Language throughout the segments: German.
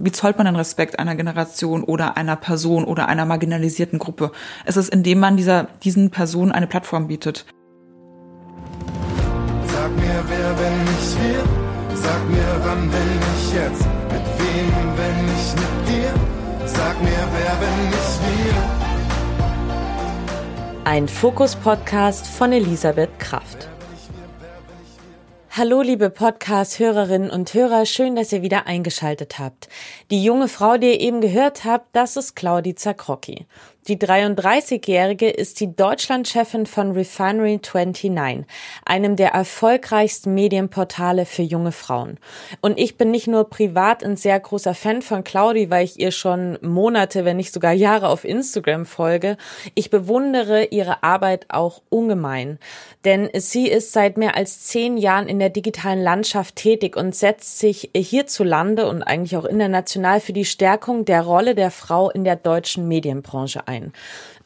Wie zollt man den Respekt einer Generation oder einer Person oder einer marginalisierten Gruppe? Es ist, indem man dieser, diesen Personen eine Plattform bietet. Sag mir, wer, wenn nicht wir? Sag mir, wann, wenn nicht jetzt? Mit wem, wenn nicht mit dir? Sag mir, wer, wenn nicht wir? Ein Fokus-Podcast von Elisabeth Kraft. Hallo, liebe Podcast-Hörerinnen und Hörer, schön, dass ihr wieder eingeschaltet habt. Die junge Frau, die ihr eben gehört habt, das ist Claudi Zakrocki. Die 33-Jährige ist die Deutschlandchefin von Refinery 29, einem der erfolgreichsten Medienportale für junge Frauen. Und ich bin nicht nur privat ein sehr großer Fan von Claudi, weil ich ihr schon Monate, wenn nicht sogar Jahre auf Instagram folge. Ich bewundere ihre Arbeit auch ungemein. Denn sie ist seit mehr als zehn Jahren in der digitalen Landschaft tätig und setzt sich hierzulande und eigentlich auch international für die Stärkung der Rolle der Frau in der deutschen Medienbranche ein sein.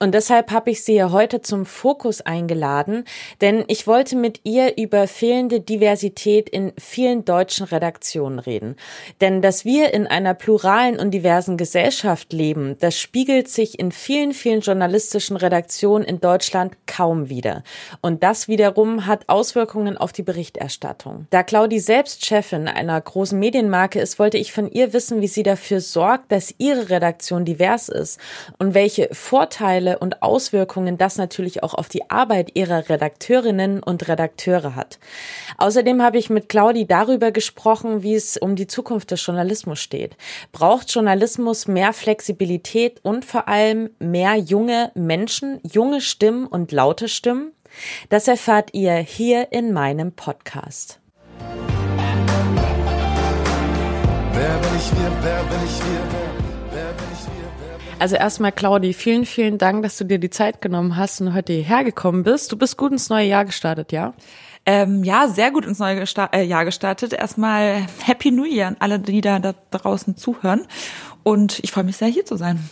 Und deshalb habe ich sie ja heute zum Fokus eingeladen, denn ich wollte mit ihr über fehlende Diversität in vielen deutschen Redaktionen reden. Denn dass wir in einer pluralen und diversen Gesellschaft leben, das spiegelt sich in vielen, vielen journalistischen Redaktionen in Deutschland kaum wieder. Und das wiederum hat Auswirkungen auf die Berichterstattung. Da Claudi selbst Chefin einer großen Medienmarke ist, wollte ich von ihr wissen, wie sie dafür sorgt, dass ihre Redaktion divers ist und welche Vorteile und Auswirkungen das natürlich auch auf die Arbeit ihrer Redakteurinnen und Redakteure hat. Außerdem habe ich mit Claudi darüber gesprochen, wie es um die Zukunft des Journalismus steht. Braucht Journalismus mehr Flexibilität und vor allem mehr junge Menschen, junge Stimmen und laute Stimmen? Das erfahrt ihr hier in meinem Podcast. Wer bin ich wir, wer bin ich wir, also erstmal, Claudi, vielen, vielen Dank, dass du dir die Zeit genommen hast und heute hierher gekommen bist. Du bist gut ins neue Jahr gestartet, ja? Ähm, ja, sehr gut ins neue Gesta äh, Jahr gestartet. Erstmal Happy New Year an alle, die da, da draußen zuhören. Und ich freue mich sehr, hier zu sein.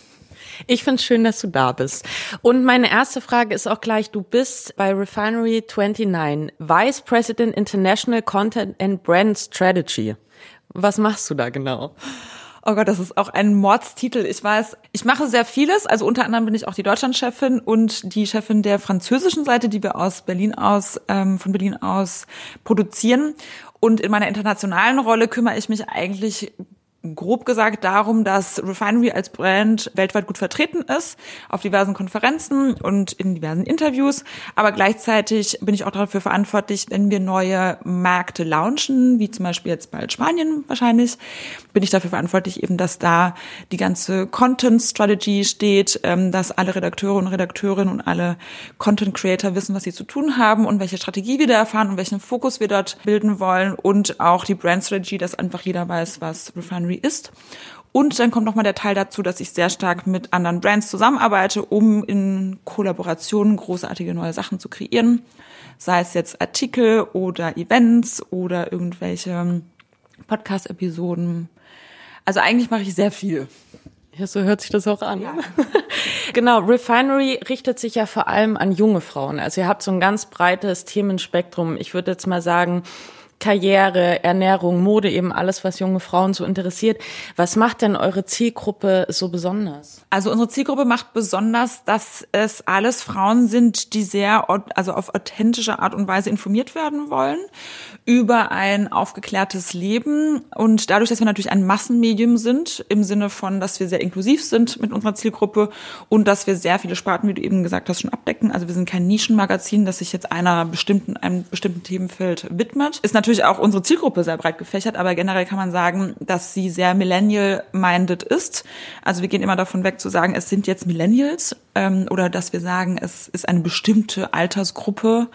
Ich finde es schön, dass du da bist. Und meine erste Frage ist auch gleich, du bist bei Refinery 29, Vice President International Content and Brand Strategy. Was machst du da genau? Oh Gott, das ist auch ein Mordstitel. Ich weiß, ich mache sehr vieles. Also unter anderem bin ich auch die Deutschlandchefin und die Chefin der französischen Seite, die wir aus Berlin aus, ähm, von Berlin aus produzieren. Und in meiner internationalen Rolle kümmere ich mich eigentlich grob gesagt darum, dass Refinery als Brand weltweit gut vertreten ist, auf diversen Konferenzen und in diversen Interviews. Aber gleichzeitig bin ich auch dafür verantwortlich, wenn wir neue Märkte launchen, wie zum Beispiel jetzt bald Spanien wahrscheinlich, bin ich dafür verantwortlich eben, dass da die ganze Content Strategy steht, ähm, dass alle Redakteure und Redakteurinnen und alle Content Creator wissen, was sie zu tun haben und welche Strategie wir da erfahren und welchen Fokus wir dort bilden wollen und auch die Brand Strategy, dass einfach jeder weiß, was Refinery Refinery ist. Und dann kommt nochmal der Teil dazu, dass ich sehr stark mit anderen Brands zusammenarbeite, um in Kollaborationen großartige neue Sachen zu kreieren. Sei es jetzt Artikel oder Events oder irgendwelche Podcast-Episoden. Also eigentlich mache ich sehr viel. Ja, so hört sich das auch an. Ja. genau, Refinery richtet sich ja vor allem an junge Frauen. Also ihr habt so ein ganz breites Themenspektrum. Ich würde jetzt mal sagen, Karriere, Ernährung, Mode, eben alles, was junge Frauen so interessiert. Was macht denn eure Zielgruppe so besonders? Also unsere Zielgruppe macht besonders, dass es alles Frauen sind, die sehr, also auf authentische Art und Weise informiert werden wollen über ein aufgeklärtes Leben. Und dadurch, dass wir natürlich ein Massenmedium sind, im Sinne von, dass wir sehr inklusiv sind mit unserer Zielgruppe und dass wir sehr viele Sparten, wie du eben gesagt hast, schon abdecken. Also wir sind kein Nischenmagazin, das sich jetzt einer bestimmten, einem bestimmten Themenfeld widmet. Ist natürlich natürlich auch unsere Zielgruppe sehr breit gefächert, aber generell kann man sagen, dass sie sehr millennial-minded ist. Also wir gehen immer davon weg zu sagen, es sind jetzt Millennials ähm, oder dass wir sagen, es ist eine bestimmte Altersgruppe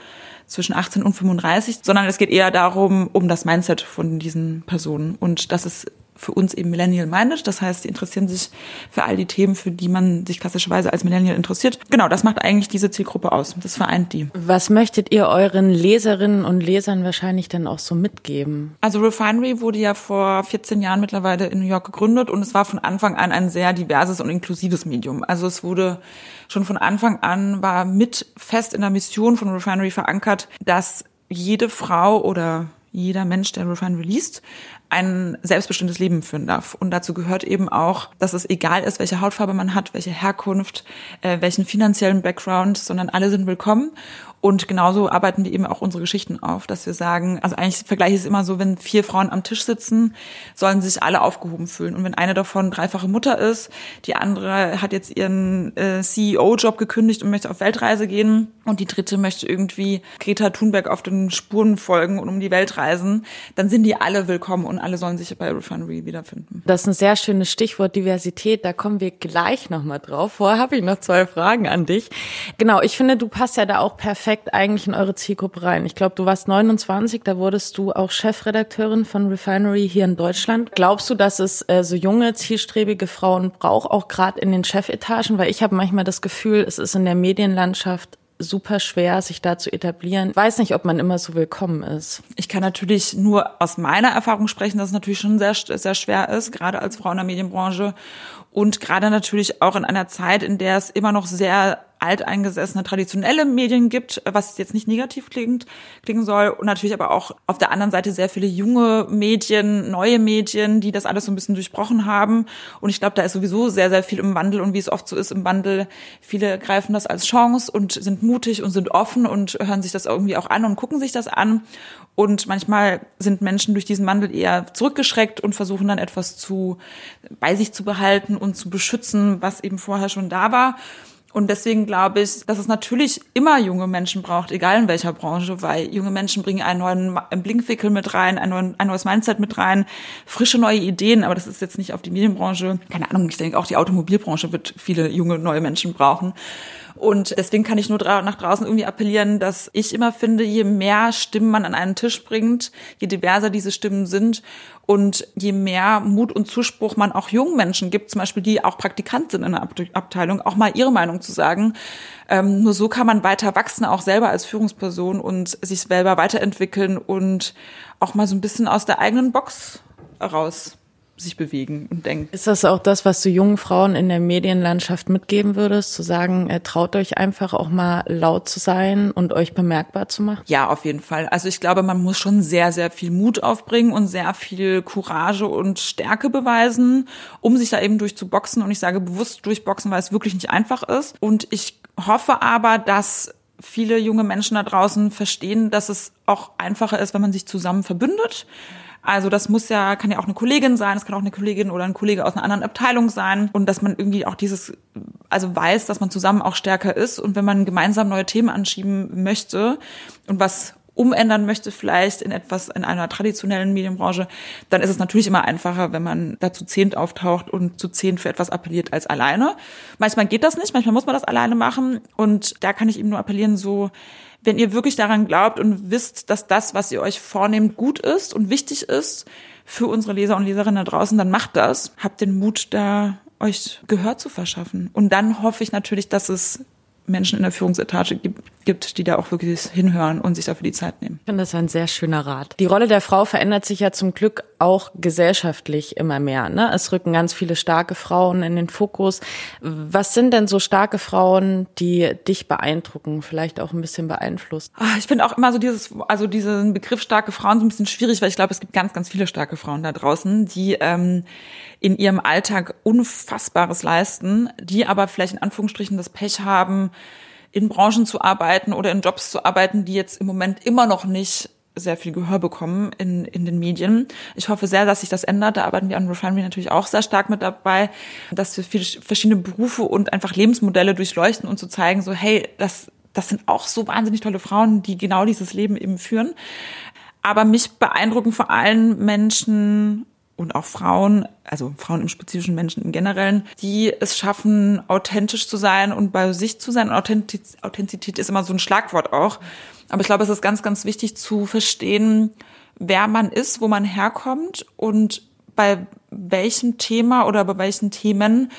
zwischen 18 und 35, sondern es geht eher darum, um das Mindset von diesen Personen. Und das ist für uns eben Millennial-minded. Das heißt, die interessieren sich für all die Themen, für die man sich klassischerweise als Millennial interessiert. Genau, das macht eigentlich diese Zielgruppe aus. Das vereint die. Was möchtet ihr euren Leserinnen und Lesern wahrscheinlich dann auch so mitgeben? Also Refinery wurde ja vor 14 Jahren mittlerweile in New York gegründet und es war von Anfang an ein sehr diverses und inklusives Medium. Also es wurde schon von Anfang an war mit fest in der Mission von Refinery verankert, dass jede Frau oder jeder Mensch, der Refinery liest, ein selbstbestimmtes Leben führen darf. Und dazu gehört eben auch, dass es egal ist, welche Hautfarbe man hat, welche Herkunft, äh, welchen finanziellen Background, sondern alle sind willkommen. Und genauso arbeiten wir eben auch unsere Geschichten auf, dass wir sagen, also eigentlich vergleiche ich es immer so, wenn vier Frauen am Tisch sitzen, sollen sich alle aufgehoben fühlen. Und wenn eine davon dreifache Mutter ist, die andere hat jetzt ihren äh, CEO-Job gekündigt und möchte auf Weltreise gehen und die dritte möchte irgendwie Greta Thunberg auf den Spuren folgen und um die Welt reisen, dann sind die alle willkommen und alle sollen sich bei Refinery wiederfinden. Das ist ein sehr schönes Stichwort Diversität, da kommen wir gleich nochmal drauf. Vorher habe ich noch zwei Fragen an dich. Genau, ich finde, du passt ja da auch perfekt perfekt eigentlich in eure Zielgruppe rein. Ich glaube, du warst 29, da wurdest du auch Chefredakteurin von Refinery hier in Deutschland. Glaubst du, dass es äh, so junge, zielstrebige Frauen braucht, auch gerade in den Chefetagen? Weil ich habe manchmal das Gefühl, es ist in der Medienlandschaft super schwer, sich da zu etablieren. Weiß nicht, ob man immer so willkommen ist. Ich kann natürlich nur aus meiner Erfahrung sprechen, dass es natürlich schon sehr, sehr schwer ist, gerade als Frau in der Medienbranche. Und gerade natürlich auch in einer Zeit, in der es immer noch sehr alteingesessene traditionelle Medien gibt, was jetzt nicht negativ klingt, klingen soll. Und natürlich aber auch auf der anderen Seite sehr viele junge Medien, neue Medien, die das alles so ein bisschen durchbrochen haben. Und ich glaube, da ist sowieso sehr, sehr viel im Wandel. Und wie es oft so ist im Wandel, viele greifen das als Chance und sind mutig und sind offen und hören sich das irgendwie auch an und gucken sich das an. Und manchmal sind Menschen durch diesen Wandel eher zurückgeschreckt und versuchen dann etwas zu, bei sich zu behalten und zu beschützen, was eben vorher schon da war. Und deswegen glaube ich, dass es natürlich immer junge Menschen braucht, egal in welcher Branche, weil junge Menschen bringen einen neuen Blinkwickel mit rein, ein, neuen, ein neues Mindset mit rein, frische neue Ideen. Aber das ist jetzt nicht auf die Medienbranche. Keine Ahnung, ich denke auch die Automobilbranche wird viele junge neue Menschen brauchen. Und deswegen kann ich nur nach draußen irgendwie appellieren, dass ich immer finde, je mehr Stimmen man an einen Tisch bringt, je diverser diese Stimmen sind und je mehr Mut und Zuspruch man auch jungen Menschen gibt, zum Beispiel die auch Praktikant sind in der Abteilung, auch mal ihre Meinung zu sagen. Ähm, nur so kann man weiter wachsen, auch selber als Führungsperson und sich selber weiterentwickeln und auch mal so ein bisschen aus der eigenen Box raus sich bewegen und denken. Ist das auch das, was du jungen Frauen in der Medienlandschaft mitgeben würdest, zu sagen, äh, traut euch einfach auch mal laut zu sein und euch bemerkbar zu machen? Ja, auf jeden Fall. Also ich glaube, man muss schon sehr, sehr viel Mut aufbringen und sehr viel Courage und Stärke beweisen, um sich da eben durchzuboxen. Und ich sage bewusst durchboxen, weil es wirklich nicht einfach ist. Und ich hoffe aber, dass viele junge Menschen da draußen verstehen, dass es auch einfacher ist, wenn man sich zusammen verbündet also das muss ja, kann ja auch eine Kollegin sein, es kann auch eine Kollegin oder ein Kollege aus einer anderen Abteilung sein. Und dass man irgendwie auch dieses, also weiß, dass man zusammen auch stärker ist. Und wenn man gemeinsam neue Themen anschieben möchte und was umändern möchte, vielleicht in etwas, in einer traditionellen Medienbranche, dann ist es natürlich immer einfacher, wenn man da zu zehnt auftaucht und zu zehnt für etwas appelliert als alleine. Manchmal geht das nicht, manchmal muss man das alleine machen. Und da kann ich eben nur appellieren, so, wenn ihr wirklich daran glaubt und wisst, dass das, was ihr euch vornehmt, gut ist und wichtig ist für unsere Leser und Leserinnen da draußen, dann macht das. Habt den Mut, da euch Gehör zu verschaffen. Und dann hoffe ich natürlich, dass es Menschen in der Führungsetage gibt, die da auch wirklich hinhören und sich dafür die Zeit nehmen. Ich finde das ein sehr schöner Rat. Die Rolle der Frau verändert sich ja zum Glück auch gesellschaftlich immer mehr. Ne? Es rücken ganz viele starke Frauen in den Fokus. Was sind denn so starke Frauen, die dich beeindrucken, vielleicht auch ein bisschen beeinflusst? Ah, ich finde auch immer so dieses, also diesen Begriff starke Frauen so ein bisschen schwierig, weil ich glaube, es gibt ganz, ganz viele starke Frauen da draußen, die ähm, in ihrem Alltag Unfassbares leisten, die aber vielleicht in Anführungsstrichen das Pech haben, in Branchen zu arbeiten oder in Jobs zu arbeiten, die jetzt im Moment immer noch nicht sehr viel Gehör bekommen in, in den Medien. Ich hoffe sehr, dass sich das ändert. Da arbeiten wir an Refinery natürlich auch sehr stark mit dabei, dass wir viele verschiedene Berufe und einfach Lebensmodelle durchleuchten und zu zeigen, so hey, das, das sind auch so wahnsinnig tolle Frauen, die genau dieses Leben eben führen. Aber mich beeindrucken vor allem Menschen und auch Frauen, also Frauen im spezifischen Menschen im Generellen, die es schaffen, authentisch zu sein und bei sich zu sein. Authentiz Authentizität ist immer so ein Schlagwort auch. Aber ich glaube, es ist ganz, ganz wichtig zu verstehen, wer man ist, wo man herkommt und bei welchem Thema oder bei welchen Themen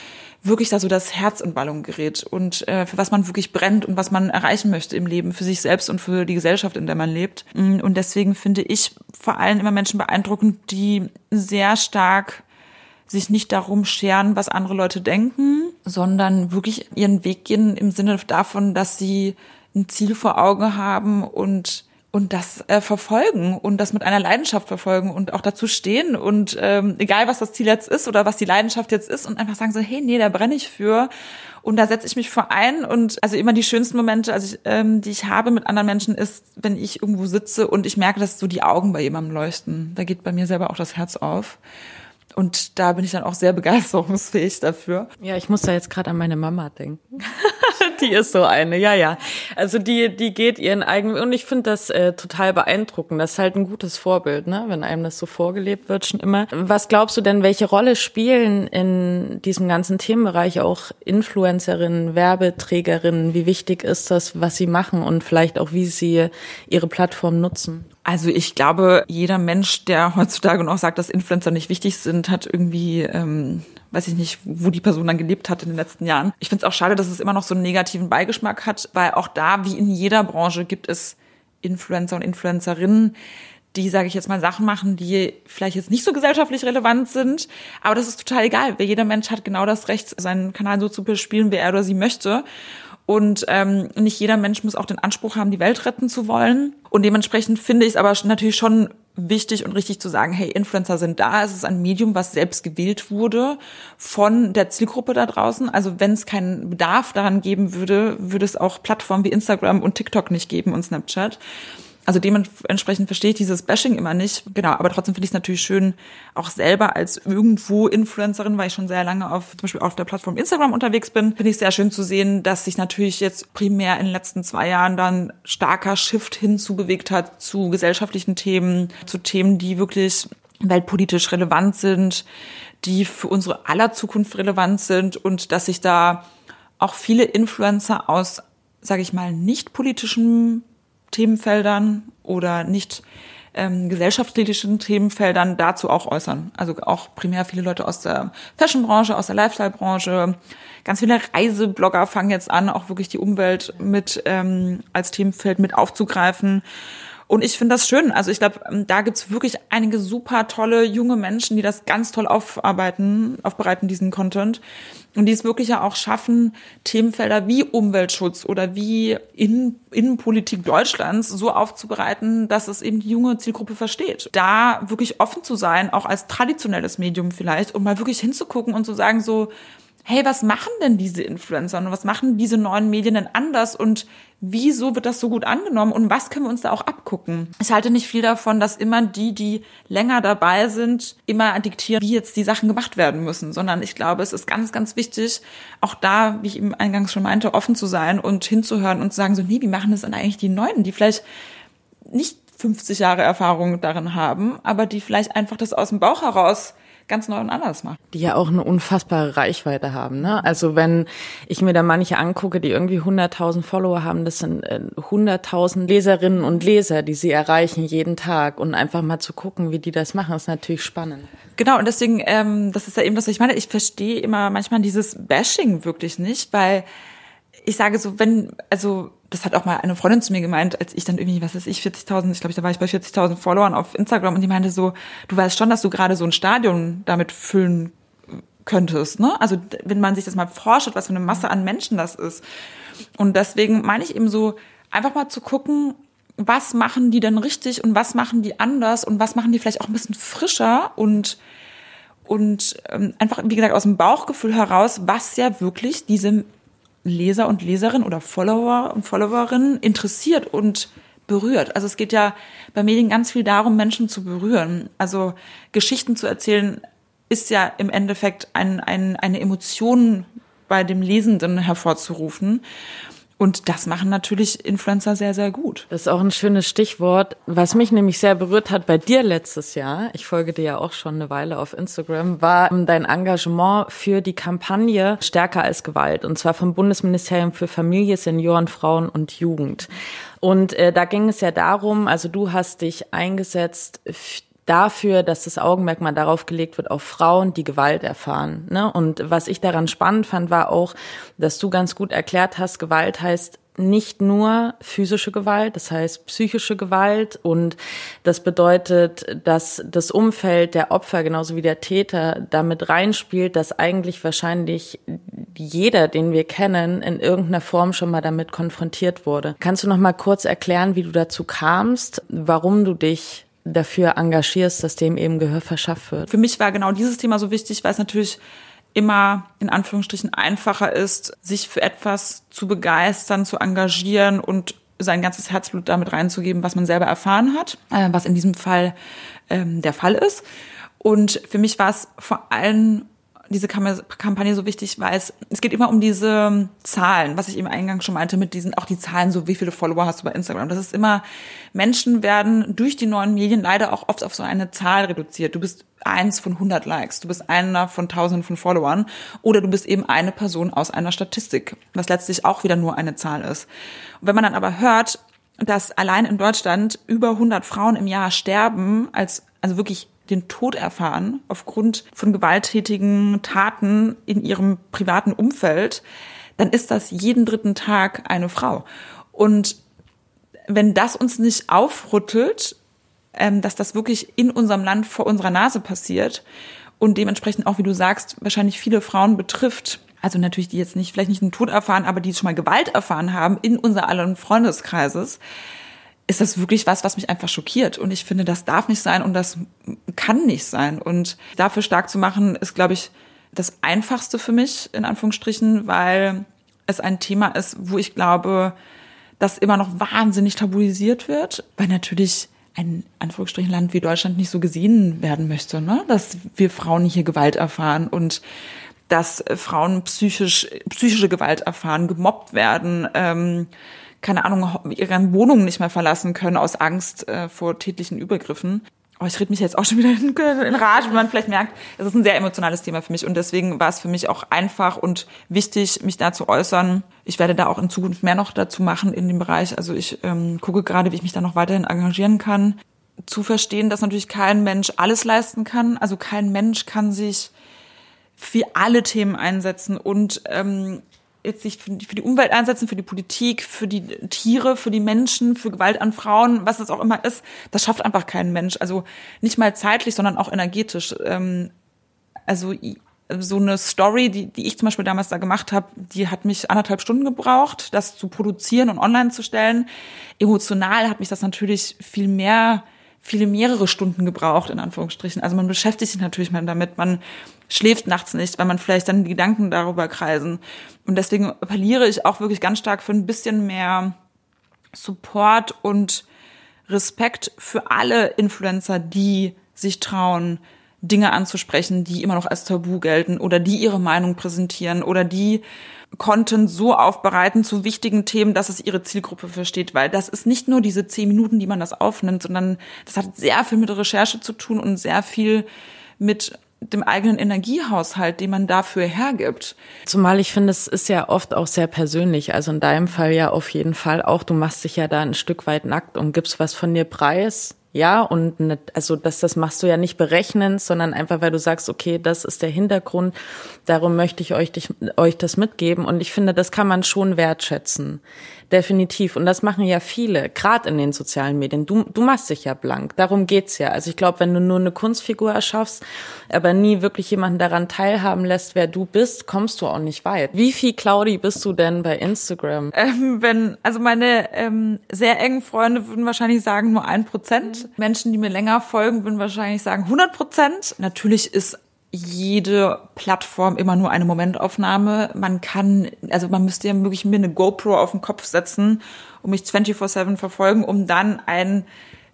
wirklich da so das Herz in Ballung gerät und äh, für was man wirklich brennt und was man erreichen möchte im Leben, für sich selbst und für die Gesellschaft, in der man lebt. Mm, und deswegen finde ich vor allem immer Menschen beeindruckend, die sehr stark sich nicht darum scheren, was andere Leute denken, sondern wirklich ihren Weg gehen im Sinne davon, dass sie ein Ziel vor Augen haben und und das äh, verfolgen und das mit einer Leidenschaft verfolgen und auch dazu stehen und ähm, egal was das Ziel jetzt ist oder was die Leidenschaft jetzt ist und einfach sagen so hey nee da brenne ich für und da setze ich mich vor ein und also immer die schönsten Momente also ich, ähm, die ich habe mit anderen Menschen ist wenn ich irgendwo sitze und ich merke dass so die Augen bei jemandem leuchten da geht bei mir selber auch das Herz auf und da bin ich dann auch sehr begeisterungsfähig dafür. Ja, ich muss da jetzt gerade an meine Mama denken. die ist so eine, ja, ja. Also die, die geht ihren eigenen, und ich finde das äh, total beeindruckend. Das ist halt ein gutes Vorbild, ne, wenn einem das so vorgelebt wird schon immer. Was glaubst du denn, welche Rolle spielen in diesem ganzen Themenbereich auch Influencerinnen, Werbeträgerinnen? Wie wichtig ist das, was sie machen und vielleicht auch, wie sie ihre Plattform nutzen? Also ich glaube, jeder Mensch, der heutzutage noch sagt, dass Influencer nicht wichtig sind, hat irgendwie, ähm, weiß ich nicht, wo die Person dann gelebt hat in den letzten Jahren. Ich finde es auch schade, dass es immer noch so einen negativen Beigeschmack hat, weil auch da, wie in jeder Branche, gibt es Influencer und Influencerinnen, die, sage ich jetzt mal, Sachen machen, die vielleicht jetzt nicht so gesellschaftlich relevant sind. Aber das ist total egal, weil jeder Mensch hat genau das Recht, seinen Kanal so zu bespielen, wie er oder sie möchte. Und ähm, nicht jeder Mensch muss auch den Anspruch haben, die Welt retten zu wollen. Und dementsprechend finde ich es aber natürlich schon wichtig und richtig zu sagen, hey, Influencer sind da. Es ist ein Medium, was selbst gewählt wurde von der Zielgruppe da draußen. Also wenn es keinen Bedarf daran geben würde, würde es auch Plattformen wie Instagram und TikTok nicht geben und Snapchat. Also dementsprechend verstehe ich dieses Bashing immer nicht. Genau, aber trotzdem finde ich es natürlich schön, auch selber als irgendwo Influencerin, weil ich schon sehr lange auf zum Beispiel auf der Plattform Instagram unterwegs bin, finde ich sehr schön zu sehen, dass sich natürlich jetzt primär in den letzten zwei Jahren dann starker Shift hinzubewegt hat zu gesellschaftlichen Themen, zu Themen, die wirklich weltpolitisch relevant sind, die für unsere aller Zukunft relevant sind und dass sich da auch viele Influencer aus, sage ich mal, nicht politischem Themenfeldern oder nicht ähm, gesellschaftskritischen Themenfeldern dazu auch äußern. Also auch primär viele Leute aus der Fashionbranche, aus der Lifestyle-Branche. Ganz viele Reiseblogger fangen jetzt an, auch wirklich die Umwelt mit ähm, als Themenfeld mit aufzugreifen. Und ich finde das schön. Also ich glaube, ähm, da gibt's wirklich einige super tolle junge Menschen, die das ganz toll aufarbeiten, aufbereiten, diesen Content. Und die es wirklich ja auch schaffen, Themenfelder wie Umweltschutz oder wie Innen Innenpolitik Deutschlands so aufzubereiten, dass es eben die junge Zielgruppe versteht. Da wirklich offen zu sein, auch als traditionelles Medium vielleicht, und mal wirklich hinzugucken und zu sagen so, hey, was machen denn diese Influencer und was machen diese neuen Medien denn anders und wieso wird das so gut angenommen und was können wir uns da auch abgucken? Ich halte nicht viel davon, dass immer die, die länger dabei sind, immer diktieren, wie jetzt die Sachen gemacht werden müssen, sondern ich glaube, es ist ganz, ganz wichtig, auch da, wie ich eben eingangs schon meinte, offen zu sein und hinzuhören und zu sagen so, nee, wie machen das denn eigentlich die Neuen, die vielleicht nicht 50 Jahre Erfahrung darin haben, aber die vielleicht einfach das aus dem Bauch heraus ganz neu und anders machen. Die ja auch eine unfassbare Reichweite haben. Ne? Also wenn ich mir da manche angucke, die irgendwie 100.000 Follower haben, das sind 100.000 äh, Leserinnen und Leser, die sie erreichen jeden Tag. Und einfach mal zu gucken, wie die das machen, ist natürlich spannend. Genau, und deswegen, ähm, das ist ja eben das, was ich meine. Ich verstehe immer manchmal dieses Bashing wirklich nicht, weil ich sage so, wenn, also das hat auch mal eine Freundin zu mir gemeint, als ich dann irgendwie, was weiß ich, 40.000, ich glaube, da war ich bei 40.000 Followern auf Instagram und die meinte so, du weißt schon, dass du gerade so ein Stadion damit füllen könntest, ne? Also wenn man sich das mal forscht, was für eine Masse an Menschen das ist. Und deswegen meine ich eben so, einfach mal zu gucken, was machen die denn richtig und was machen die anders und was machen die vielleicht auch ein bisschen frischer und und ähm, einfach, wie gesagt, aus dem Bauchgefühl heraus, was ja wirklich diese Leser und Leserin oder Follower und Followerinnen interessiert und berührt. Also es geht ja bei Medien ganz viel darum, Menschen zu berühren. Also Geschichten zu erzählen ist ja im Endeffekt ein, ein, eine Emotion bei dem Lesenden hervorzurufen. Und das machen natürlich Influencer sehr, sehr gut. Das ist auch ein schönes Stichwort. Was mich nämlich sehr berührt hat bei dir letztes Jahr, ich folge dir ja auch schon eine Weile auf Instagram, war dein Engagement für die Kampagne Stärker als Gewalt. Und zwar vom Bundesministerium für Familie, Senioren, Frauen und Jugend. Und äh, da ging es ja darum, also du hast dich eingesetzt dafür, dass das Augenmerk mal darauf gelegt wird, auf Frauen, die Gewalt erfahren. Ne? Und was ich daran spannend fand, war auch, dass du ganz gut erklärt hast, Gewalt heißt nicht nur physische Gewalt, das heißt psychische Gewalt und das bedeutet, dass das Umfeld der Opfer genauso wie der Täter damit reinspielt, dass eigentlich wahrscheinlich jeder, den wir kennen, in irgendeiner Form schon mal damit konfrontiert wurde. Kannst du noch mal kurz erklären, wie du dazu kamst, warum du dich dafür engagierst, dass dem eben Gehör verschafft wird? Für mich war genau dieses Thema so wichtig, weil es natürlich immer in Anführungsstrichen einfacher ist, sich für etwas zu begeistern, zu engagieren und sein ganzes Herzblut damit reinzugeben, was man selber erfahren hat, äh, was in diesem Fall ähm, der Fall ist. Und für mich war es vor allem diese Kampagne so wichtig, weil es, es geht immer um diese Zahlen, was ich eben eingangs schon meinte, mit diesen, auch die Zahlen, so wie viele Follower hast du bei Instagram. Das ist immer, Menschen werden durch die neuen Medien leider auch oft auf so eine Zahl reduziert. Du bist eins von 100 Likes, du bist einer von tausenden von Followern oder du bist eben eine Person aus einer Statistik, was letztlich auch wieder nur eine Zahl ist. Und wenn man dann aber hört, dass allein in Deutschland über 100 Frauen im Jahr sterben, als, also wirklich den Tod erfahren aufgrund von gewalttätigen Taten in ihrem privaten Umfeld, dann ist das jeden dritten Tag eine Frau. Und wenn das uns nicht aufrüttelt, ähm, dass das wirklich in unserem Land vor unserer Nase passiert und dementsprechend auch, wie du sagst, wahrscheinlich viele Frauen betrifft, also natürlich die jetzt nicht, vielleicht nicht einen Tod erfahren, aber die schon mal Gewalt erfahren haben in unser allen Freundeskreises, ist das wirklich was, was mich einfach schockiert. Und ich finde, das darf nicht sein und das kann nicht sein. Und dafür stark zu machen, ist, glaube ich, das Einfachste für mich, in Anführungsstrichen, weil es ein Thema ist, wo ich glaube, dass immer noch wahnsinnig tabuisiert wird, weil natürlich ein Anführungsstrichen Land wie Deutschland nicht so gesehen werden möchte, ne? dass wir Frauen hier Gewalt erfahren und dass Frauen psychisch psychische Gewalt erfahren, gemobbt werden. Ähm, keine Ahnung, ihre Wohnung nicht mehr verlassen können aus Angst äh, vor tätlichen Übergriffen. Oh, ich rede mich jetzt auch schon wieder in, in Rage, wie man vielleicht merkt. Es ist ein sehr emotionales Thema für mich und deswegen war es für mich auch einfach und wichtig, mich da zu äußern. Ich werde da auch in Zukunft mehr noch dazu machen in dem Bereich. Also ich ähm, gucke gerade, wie ich mich da noch weiterhin engagieren kann. Zu verstehen, dass natürlich kein Mensch alles leisten kann. Also kein Mensch kann sich für alle Themen einsetzen und ähm, jetzt sich für die Umwelt einsetzen, für die Politik, für die Tiere, für die Menschen, für Gewalt an Frauen, was es auch immer ist, das schafft einfach kein Mensch. Also nicht mal zeitlich, sondern auch energetisch. Ähm, also so eine Story, die, die ich zum Beispiel damals da gemacht habe, die hat mich anderthalb Stunden gebraucht, das zu produzieren und online zu stellen. Emotional hat mich das natürlich viel mehr viele mehrere Stunden gebraucht, in Anführungsstrichen. Also man beschäftigt sich natürlich mal damit, man schläft nachts nicht, weil man vielleicht dann die Gedanken darüber kreisen. Und deswegen appelliere ich auch wirklich ganz stark für ein bisschen mehr Support und Respekt für alle Influencer, die sich trauen, Dinge anzusprechen, die immer noch als Tabu gelten oder die ihre Meinung präsentieren oder die Content so aufbereiten zu wichtigen Themen, dass es ihre Zielgruppe versteht, weil das ist nicht nur diese zehn Minuten, die man das aufnimmt, sondern das hat sehr viel mit Recherche zu tun und sehr viel mit dem eigenen Energiehaushalt, den man dafür hergibt. Zumal ich finde, es ist ja oft auch sehr persönlich. Also in deinem Fall ja auf jeden Fall auch. Du machst dich ja da ein Stück weit nackt und gibst was von dir preis. Ja, und ne, also das, das machst du ja nicht berechnend, sondern einfach, weil du sagst, okay, das ist der Hintergrund, darum möchte ich euch, dich, euch das mitgeben. Und ich finde, das kann man schon wertschätzen. Definitiv. Und das machen ja viele, gerade in den sozialen Medien. Du, du machst dich ja blank. Darum geht's ja. Also ich glaube, wenn du nur eine Kunstfigur erschaffst, aber nie wirklich jemanden daran teilhaben lässt, wer du bist, kommst du auch nicht weit. Wie viel Claudi bist du denn bei Instagram? Ähm, wenn, also meine ähm, sehr engen Freunde würden wahrscheinlich sagen nur ein Prozent. Mhm. Menschen, die mir länger folgen, würden wahrscheinlich sagen 100 Prozent. Natürlich ist jede Plattform immer nur eine Momentaufnahme. Man kann, also man müsste ja wirklich mir eine GoPro auf den Kopf setzen und mich 24-7 verfolgen, um dann ein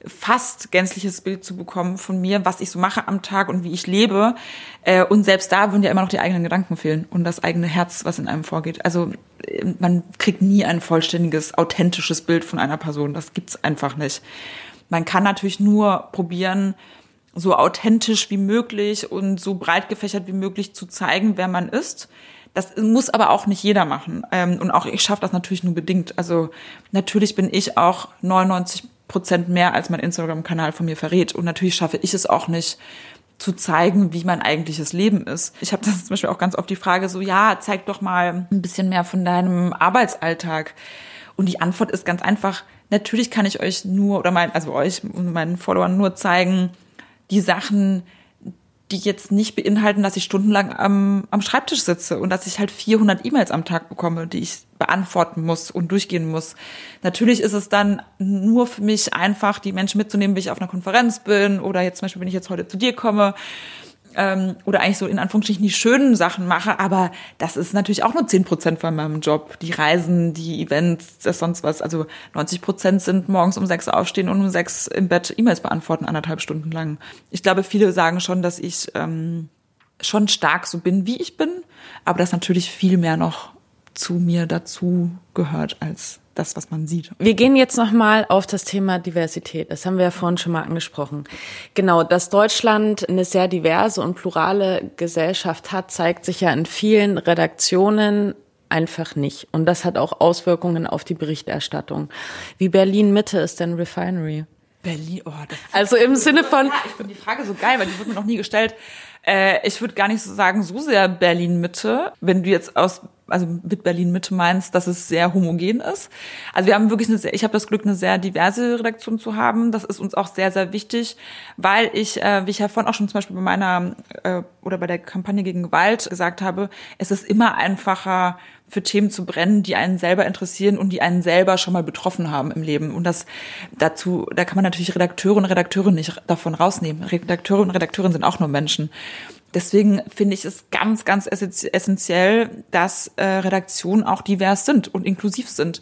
fast gänzliches Bild zu bekommen von mir, was ich so mache am Tag und wie ich lebe. Äh, und selbst da würden ja immer noch die eigenen Gedanken fehlen und das eigene Herz, was in einem vorgeht. Also äh, man kriegt nie ein vollständiges, authentisches Bild von einer Person. Das gibt's einfach nicht. Man kann natürlich nur probieren, so authentisch wie möglich und so breit gefächert wie möglich zu zeigen, wer man ist. Das muss aber auch nicht jeder machen. Ähm, und auch ich schaffe das natürlich nur bedingt. Also natürlich bin ich auch 99 Prozent mehr, als mein Instagram-Kanal von mir verrät. Und natürlich schaffe ich es auch nicht, zu zeigen, wie mein eigentliches Leben ist. Ich habe das zum Beispiel auch ganz oft die Frage so, ja, zeig doch mal ein bisschen mehr von deinem Arbeitsalltag. Und die Antwort ist ganz einfach, natürlich kann ich euch nur, oder mein, also euch und meinen Followern nur zeigen, die Sachen, die jetzt nicht beinhalten, dass ich stundenlang am, am Schreibtisch sitze und dass ich halt 400 E-Mails am Tag bekomme, die ich beantworten muss und durchgehen muss. Natürlich ist es dann nur für mich einfach, die Menschen mitzunehmen, wie ich auf einer Konferenz bin oder jetzt zum Beispiel, wenn ich jetzt heute zu dir komme ähm, oder eigentlich so in Anführungsstrichen die schönen Sachen mache, aber das ist natürlich auch nur zehn Prozent von meinem Job. Die Reisen, die Events, das sonst was. Also 90 Prozent sind morgens um sechs aufstehen und um sechs im Bett E-Mails beantworten, anderthalb Stunden lang. Ich glaube, viele sagen schon, dass ich ähm, schon stark so bin, wie ich bin, aber dass natürlich viel mehr noch zu mir dazu gehört als das, was man sieht. Wir gehen jetzt nochmal auf das Thema Diversität. Das haben wir ja vorhin schon mal angesprochen. Genau, dass Deutschland eine sehr diverse und plurale Gesellschaft hat, zeigt sich ja in vielen Redaktionen einfach nicht. Und das hat auch Auswirkungen auf die Berichterstattung. Wie Berlin Mitte ist denn Refinery? Berlin, oh, das Also im Sinne von. Ja, ich finde die Frage so geil, weil die wurde mir noch nie gestellt. Äh, ich würde gar nicht so sagen, so sehr Berlin Mitte. Wenn du jetzt aus also mit Berlin Mitte meinst, dass es sehr homogen ist. Also wir haben wirklich eine sehr, ich habe das Glück, eine sehr diverse Redaktion zu haben. Das ist uns auch sehr, sehr wichtig, weil ich, äh, wie ich ja vorhin auch schon zum Beispiel bei meiner äh, oder bei der Kampagne gegen Gewalt gesagt habe, es ist immer einfacher, für Themen zu brennen, die einen selber interessieren und die einen selber schon mal betroffen haben im Leben. Und das dazu, da kann man natürlich Redakteure und Redakteure nicht davon rausnehmen. Redakteure und Redakteure sind auch nur Menschen. Deswegen finde ich es ganz, ganz essentiell, dass äh, Redaktionen auch divers sind und inklusiv sind.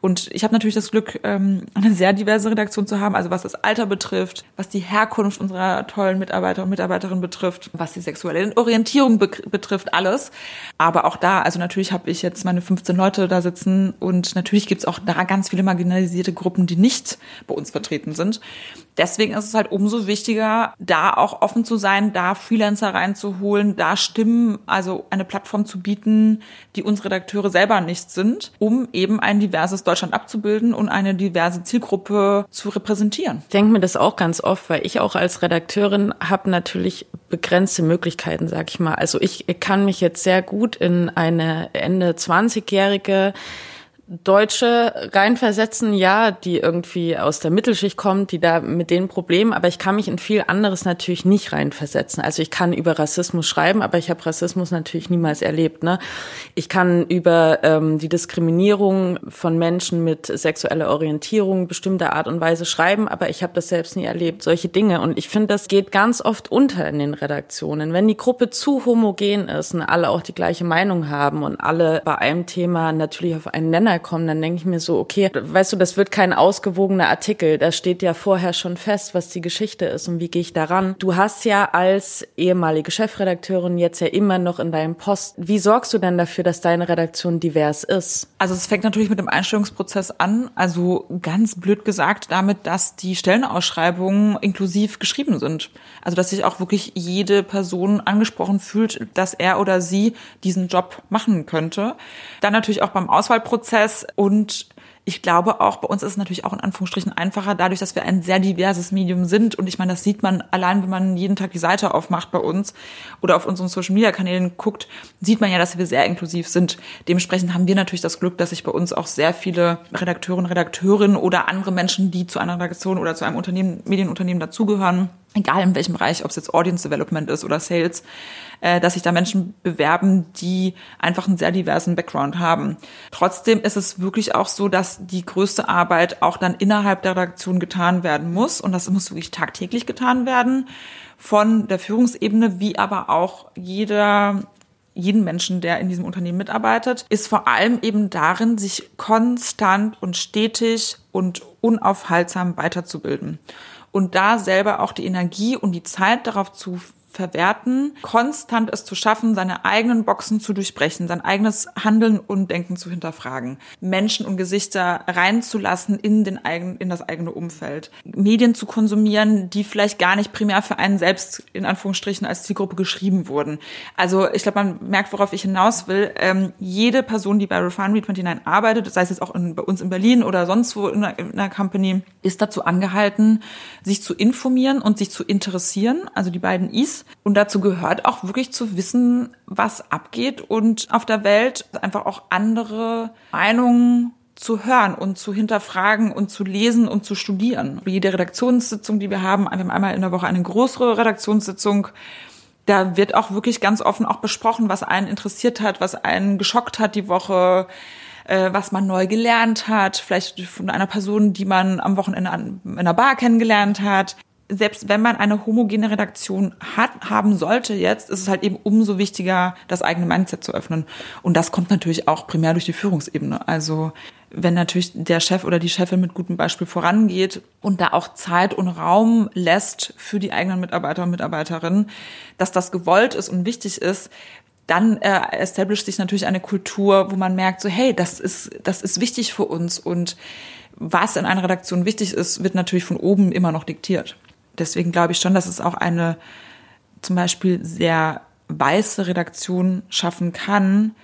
Und ich habe natürlich das Glück, ähm, eine sehr diverse Redaktion zu haben, also was das Alter betrifft, was die Herkunft unserer tollen Mitarbeiter und Mitarbeiterinnen betrifft, was die sexuelle Orientierung be betrifft, alles. Aber auch da, also natürlich habe ich jetzt meine 15 Leute da sitzen und natürlich gibt's auch da ganz viele marginalisierte Gruppen, die nicht bei uns vertreten sind. Deswegen ist es halt umso wichtiger, da auch offen zu sein, da Freelancer reinzuholen, da Stimmen, also eine Plattform zu bieten, die uns Redakteure selber nicht sind, um eben ein diverses Deutschland abzubilden und eine diverse Zielgruppe zu repräsentieren. Ich denke mir das auch ganz oft, weil ich auch als Redakteurin habe natürlich begrenzte Möglichkeiten, sag ich mal. Also ich kann mich jetzt sehr gut in eine Ende 20-jährige Deutsche reinversetzen, ja, die irgendwie aus der Mittelschicht kommt, die da mit den Problemen, aber ich kann mich in viel anderes natürlich nicht reinversetzen. Also ich kann über Rassismus schreiben, aber ich habe Rassismus natürlich niemals erlebt. Ne? Ich kann über ähm, die Diskriminierung von Menschen mit sexueller Orientierung bestimmter Art und Weise schreiben, aber ich habe das selbst nie erlebt. Solche Dinge. Und ich finde, das geht ganz oft unter in den Redaktionen. Wenn die Gruppe zu homogen ist und alle auch die gleiche Meinung haben und alle bei einem Thema natürlich auf einen Nenner kommen, dann denke ich mir so, okay, weißt du, das wird kein ausgewogener Artikel. Da steht ja vorher schon fest, was die Geschichte ist und wie gehe ich daran. Du hast ja als ehemalige Chefredakteurin jetzt ja immer noch in deinem Post. Wie sorgst du denn dafür, dass deine Redaktion divers ist? Also es fängt natürlich mit dem Einstellungsprozess an. Also ganz blöd gesagt damit, dass die Stellenausschreibungen inklusiv geschrieben sind. Also dass sich auch wirklich jede Person angesprochen fühlt, dass er oder sie diesen Job machen könnte. Dann natürlich auch beim Auswahlprozess Prozess und ich glaube auch, bei uns ist es natürlich auch in Anführungsstrichen einfacher, dadurch, dass wir ein sehr diverses Medium sind. Und ich meine, das sieht man allein, wenn man jeden Tag die Seite aufmacht bei uns oder auf unseren Social Media Kanälen guckt, sieht man ja, dass wir sehr inklusiv sind. Dementsprechend haben wir natürlich das Glück, dass sich bei uns auch sehr viele Redakteurinnen, Redakteurinnen oder andere Menschen, die zu einer Redaktion oder zu einem Unternehmen, Medienunternehmen dazugehören, egal in welchem Bereich, ob es jetzt Audience Development ist oder Sales, äh, dass sich da Menschen bewerben, die einfach einen sehr diversen Background haben. Trotzdem ist es wirklich auch so, dass die größte Arbeit auch dann innerhalb der Redaktion getan werden muss und das muss wirklich tagtäglich getan werden von der Führungsebene, wie aber auch jeder jeden Menschen, der in diesem Unternehmen mitarbeitet, ist vor allem eben darin, sich konstant und stetig und unaufhaltsam weiterzubilden und da selber auch die Energie und die Zeit darauf zu verwerten, konstant es zu schaffen, seine eigenen Boxen zu durchbrechen, sein eigenes Handeln und Denken zu hinterfragen, Menschen und Gesichter reinzulassen in den eigenen, in das eigene Umfeld, Medien zu konsumieren, die vielleicht gar nicht primär für einen selbst in Anführungsstrichen als Zielgruppe geschrieben wurden. Also ich glaube, man merkt, worauf ich hinaus will. Ähm, jede Person, die bei Refinery 29 arbeitet, sei es jetzt auch in, bei uns in Berlin oder sonst wo in einer, in einer Company, ist dazu angehalten, sich zu informieren und sich zu interessieren. Also die beiden Is und dazu gehört auch wirklich zu wissen, was abgeht und auf der Welt einfach auch andere Meinungen zu hören und zu hinterfragen und zu lesen und zu studieren. Jede Redaktionssitzung, die wir haben, wir haben einmal in der Woche eine größere Redaktionssitzung, da wird auch wirklich ganz offen auch besprochen, was einen interessiert hat, was einen geschockt hat die Woche, äh, was man neu gelernt hat, vielleicht von einer Person, die man am Wochenende in einer Bar kennengelernt hat. Selbst wenn man eine homogene Redaktion hat, haben sollte jetzt, ist es halt eben umso wichtiger, das eigene Mindset zu öffnen. Und das kommt natürlich auch primär durch die Führungsebene. Also wenn natürlich der Chef oder die Chefin mit gutem Beispiel vorangeht und da auch Zeit und Raum lässt für die eigenen Mitarbeiter und Mitarbeiterinnen, dass das gewollt ist und wichtig ist, dann äh, establisht sich natürlich eine Kultur, wo man merkt, so hey, das ist das ist wichtig für uns und was in einer Redaktion wichtig ist, wird natürlich von oben immer noch diktiert. Deswegen glaube ich schon, dass es auch eine zum Beispiel sehr weiße Redaktion schaffen kann,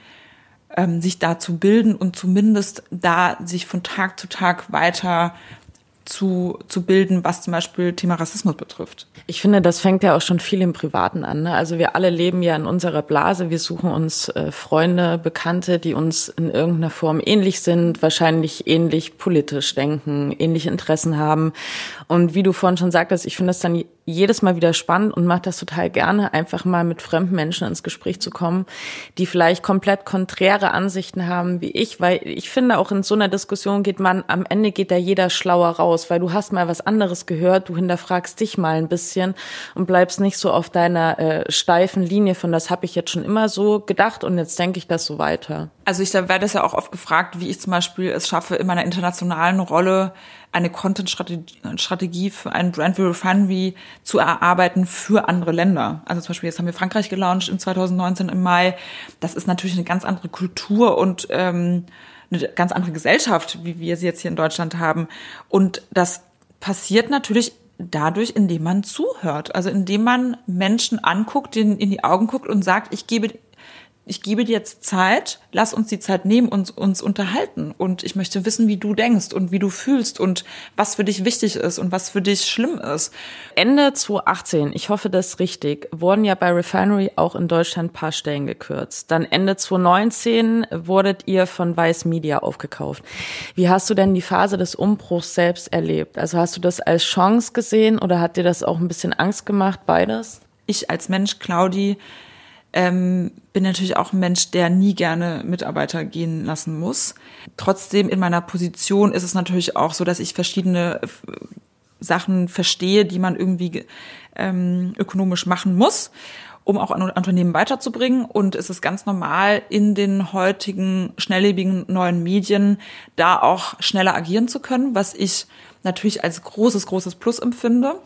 ähm, sich da zu bilden und zumindest da sich von Tag zu Tag weiter zu, zu bilden, was zum Beispiel Thema Rassismus betrifft. Ich finde, das fängt ja auch schon viel im Privaten an. Ne? Also wir alle leben ja in unserer Blase. Wir suchen uns äh, Freunde, Bekannte, die uns in irgendeiner Form ähnlich sind, wahrscheinlich ähnlich politisch denken, ähnliche Interessen haben. Und wie du vorhin schon sagtest, ich finde das dann jedes Mal wieder spannend und mache das total gerne, einfach mal mit fremden Menschen ins Gespräch zu kommen, die vielleicht komplett konträre Ansichten haben wie ich, weil ich finde, auch in so einer Diskussion geht man, am Ende geht da jeder schlauer raus, weil du hast mal was anderes gehört, du hinterfragst dich mal ein bisschen und bleibst nicht so auf deiner äh, steifen Linie von, das habe ich jetzt schon immer so gedacht und jetzt denke ich das so weiter. Also ich werde es ja auch oft gefragt, wie ich zum Beispiel es schaffe, in meiner internationalen Rolle eine Content-Strategie für ein Brand Refinery zu erarbeiten für andere Länder. Also zum Beispiel jetzt haben wir Frankreich gelauncht in 2019 im Mai. Das ist natürlich eine ganz andere Kultur und ähm, eine ganz andere Gesellschaft, wie wir sie jetzt hier in Deutschland haben. Und das passiert natürlich dadurch, indem man zuhört. Also indem man Menschen anguckt, denen in die Augen guckt und sagt, ich gebe ich gebe dir jetzt Zeit, lass uns die Zeit nehmen und uns unterhalten. Und ich möchte wissen, wie du denkst und wie du fühlst und was für dich wichtig ist und was für dich schlimm ist. Ende 2018, ich hoffe, das ist richtig, wurden ja bei Refinery auch in Deutschland ein paar Stellen gekürzt. Dann Ende 2019 wurdet ihr von Weiß Media aufgekauft. Wie hast du denn die Phase des Umbruchs selbst erlebt? Also hast du das als Chance gesehen oder hat dir das auch ein bisschen Angst gemacht, beides? Ich als Mensch, Claudi, ähm, bin natürlich auch ein Mensch, der nie gerne Mitarbeiter gehen lassen muss. Trotzdem in meiner Position ist es natürlich auch so, dass ich verschiedene äh, Sachen verstehe, die man irgendwie ähm, ökonomisch machen muss, um auch ein Unternehmen weiterzubringen. Und es ist ganz normal, in den heutigen schnelllebigen neuen Medien da auch schneller agieren zu können, was ich natürlich als großes, großes Plus empfinde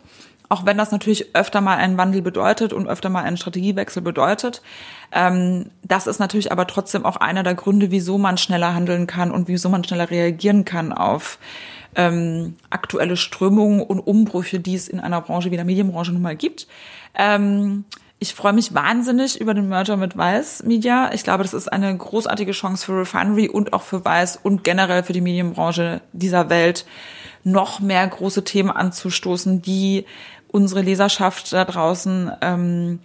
auch wenn das natürlich öfter mal einen Wandel bedeutet und öfter mal einen Strategiewechsel bedeutet. Ähm, das ist natürlich aber trotzdem auch einer der Gründe, wieso man schneller handeln kann und wieso man schneller reagieren kann auf ähm, aktuelle Strömungen und Umbrüche, die es in einer Branche wie der Medienbranche nun mal gibt. Ähm, ich freue mich wahnsinnig über den Merger mit Weiß Media. Ich glaube, das ist eine großartige Chance für Refinery und auch für Weiß und generell für die Medienbranche dieser Welt, noch mehr große Themen anzustoßen, die unsere Leserschaft da draußen ähm,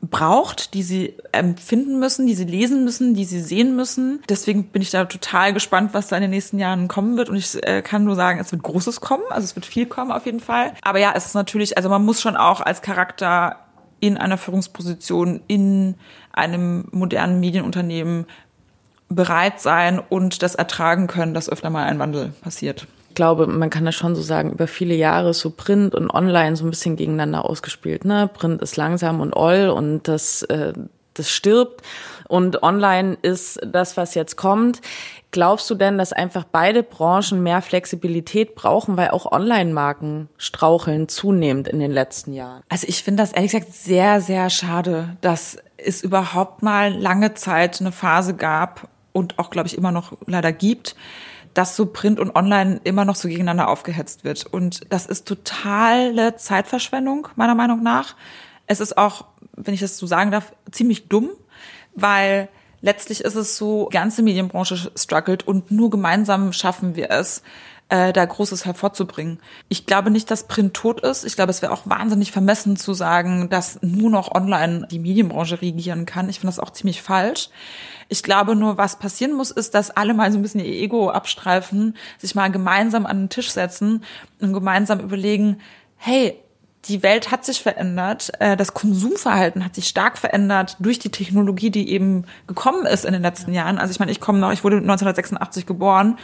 braucht, die sie empfinden müssen, die sie lesen müssen, die sie sehen müssen. Deswegen bin ich da total gespannt, was da in den nächsten Jahren kommen wird. Und ich äh, kann nur sagen, es wird Großes kommen. Also es wird viel kommen auf jeden Fall. Aber ja, es ist natürlich, also man muss schon auch als Charakter in einer Führungsposition in einem modernen Medienunternehmen bereit sein und das ertragen können, dass öfter mal ein Wandel passiert glaube, man kann das schon so sagen, über viele Jahre so Print und Online so ein bisschen gegeneinander ausgespielt. Ne? Print ist langsam und all und das, äh, das stirbt. Und Online ist das, was jetzt kommt. Glaubst du denn, dass einfach beide Branchen mehr Flexibilität brauchen, weil auch Online-Marken straucheln zunehmend in den letzten Jahren? Also ich finde das ehrlich gesagt sehr, sehr schade, dass es überhaupt mal lange Zeit eine Phase gab und auch, glaube ich, immer noch leider gibt, dass so Print und Online immer noch so gegeneinander aufgehetzt wird. Und das ist totale Zeitverschwendung, meiner Meinung nach. Es ist auch, wenn ich das so sagen darf, ziemlich dumm, weil letztlich ist es so, die ganze Medienbranche struggelt und nur gemeinsam schaffen wir es, äh, da Großes hervorzubringen. Ich glaube nicht, dass Print tot ist. Ich glaube, es wäre auch wahnsinnig vermessen zu sagen, dass nur noch online die Medienbranche regieren kann. Ich finde das auch ziemlich falsch. Ich glaube nur, was passieren muss, ist, dass alle mal so ein bisschen ihr Ego abstreifen, sich mal gemeinsam an den Tisch setzen und gemeinsam überlegen, hey, die Welt hat sich verändert, äh, das Konsumverhalten hat sich stark verändert durch die Technologie, die eben gekommen ist in den letzten Jahren. Also ich meine, ich komme noch, ich wurde 1986 geboren.